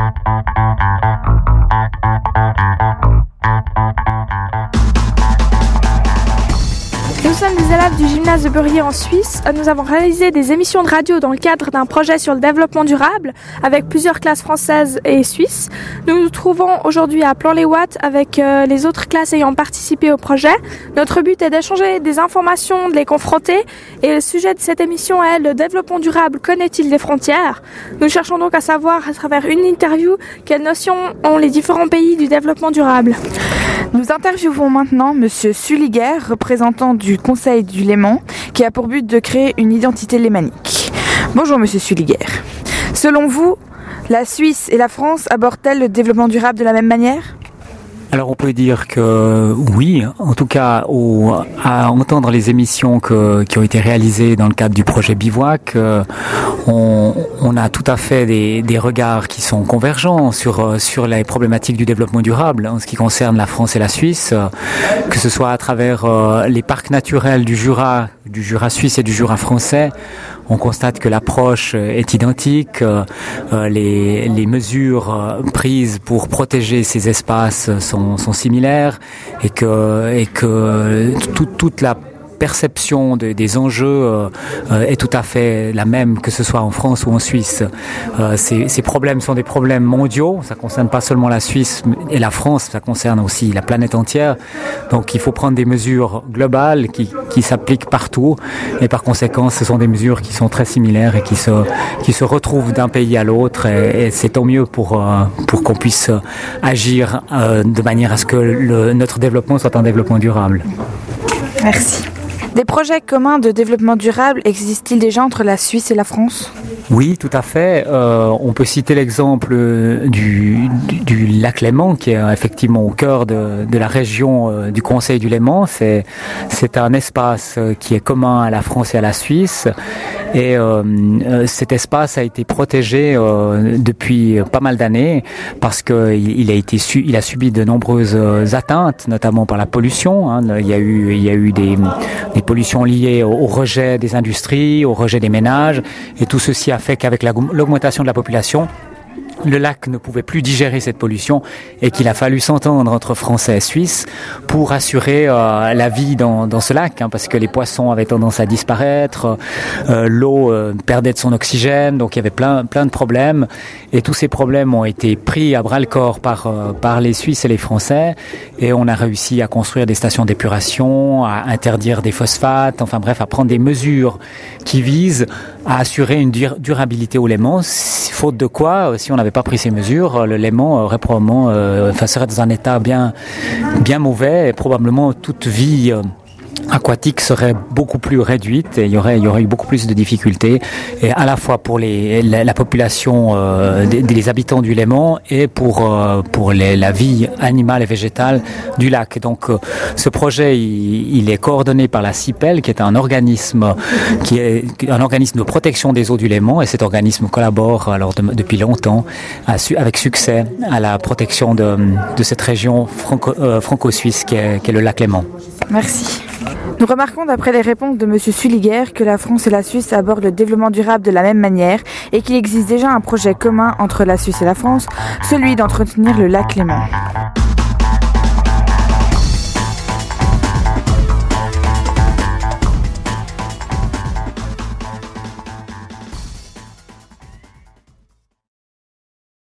Thank you. Nous sommes des élèves du gymnase de Beurier en Suisse. Nous avons réalisé des émissions de radio dans le cadre d'un projet sur le développement durable avec plusieurs classes françaises et suisses. Nous nous trouvons aujourd'hui à Plan-les-Ouates avec euh, les autres classes ayant participé au projet. Notre but est d'échanger des informations, de les confronter et le sujet de cette émission est le développement durable connaît-il des frontières? Nous cherchons donc à savoir à travers une interview quelles notions ont les différents pays du développement durable. Nous interviewons maintenant Monsieur Sulliger, représentant du Conseil du Léman, qui a pour but de créer une identité lémanique. Bonjour Monsieur Sulliger. Selon vous, la Suisse et la France abordent-elles le développement durable de la même manière? Alors on peut dire que oui, en tout cas à entendre les émissions qui ont été réalisées dans le cadre du projet Bivouac, euh, on, a tout à fait des, regards qui sont convergents sur, euh, sur les problématiques du développement durable en ce qui concerne la France et la Suisse, euh, que ce soit à travers les parcs naturels du Jura, du Jura suisse et du Jura français on constate que l'approche est identique, les, les, mesures prises pour protéger ces espaces sont, similaires et que, toute la perception de, des enjeux euh, euh, est tout à fait la même, que ce soit en France ou en Suisse. Euh, ces, problèmes sont des problèmes mondiaux, ça concerne pas seulement la Suisse et la France, ça concerne aussi la planète entière. Donc il faut prendre des mesures globales qui, s'appliquent partout, et par conséquent, ce sont des mesures qui sont très similaires et qui se, retrouvent d'un pays à l'autre, et, c'est tant mieux pour, qu'on puisse agir de manière à ce que notre développement soit un développement durable. Merci. Des projets communs de développement durable existent-ils déjà entre la Suisse et la France? Oui, tout à fait. Euh, on peut citer l'exemple du, du, lac Léman, qui est effectivement au cœur de, la région euh, du Conseil du Léman. C'est un espace qui est commun à la France et à la Suisse. Et euh, cet espace a été protégé euh, depuis pas mal d'années parce qu'il il a été su, il a subi de nombreuses atteintes, notamment par la pollution. Hein. Il y a eu, il y a eu des, des pollutions liées au, au rejet des industries, au rejet des ménages, et tout ceci a fait qu'avec l'augmentation de la population, le lac ne pouvait plus digérer cette pollution et qu'il a fallu s'entendre entre Français et Suisses pour assurer euh, la vie dans, dans ce lac, hein, parce que les poissons avaient tendance à disparaître, euh, l'eau euh, perdait de son oxygène, donc il y avait plein, plein de problèmes. Et tous ces problèmes ont été pris à bras le corps par, par les Suisses et les Français, et on a réussi à construire des stations d'épuration, à interdire des phosphates, enfin bref, à prendre des mesures qui visent à assurer une dur durabilité au Léman, faute de quoi, si on avait pas pris ces mesures, le Léman aurait probablement, euh, enfin, serait dans un état bien, bien mauvais et probablement toute vie euh, aquatique serait beaucoup plus réduite et il y aurait, il y aurait eu beaucoup plus de difficultés et à la fois pour les, la, la population euh, des, des, habitants du Léman et pour, euh, pour les, la vie animale et végétale du lac. Donc euh, ce projet il, il est coordonné par la CIPEL qui est un organisme qui est un organisme de protection des eaux du Léman et cet organisme collabore alors de, depuis longtemps avec succès à la protection de, de cette région franco-suisse franco qui, qui est le lac Léman. Merci. Nous remarquons d'après les réponses de M. Sulliger que la France et la Suisse abordent le développement durable de la même manière et qu'il existe déjà un projet commun entre la Suisse et la France, celui d'entretenir le lac Léman.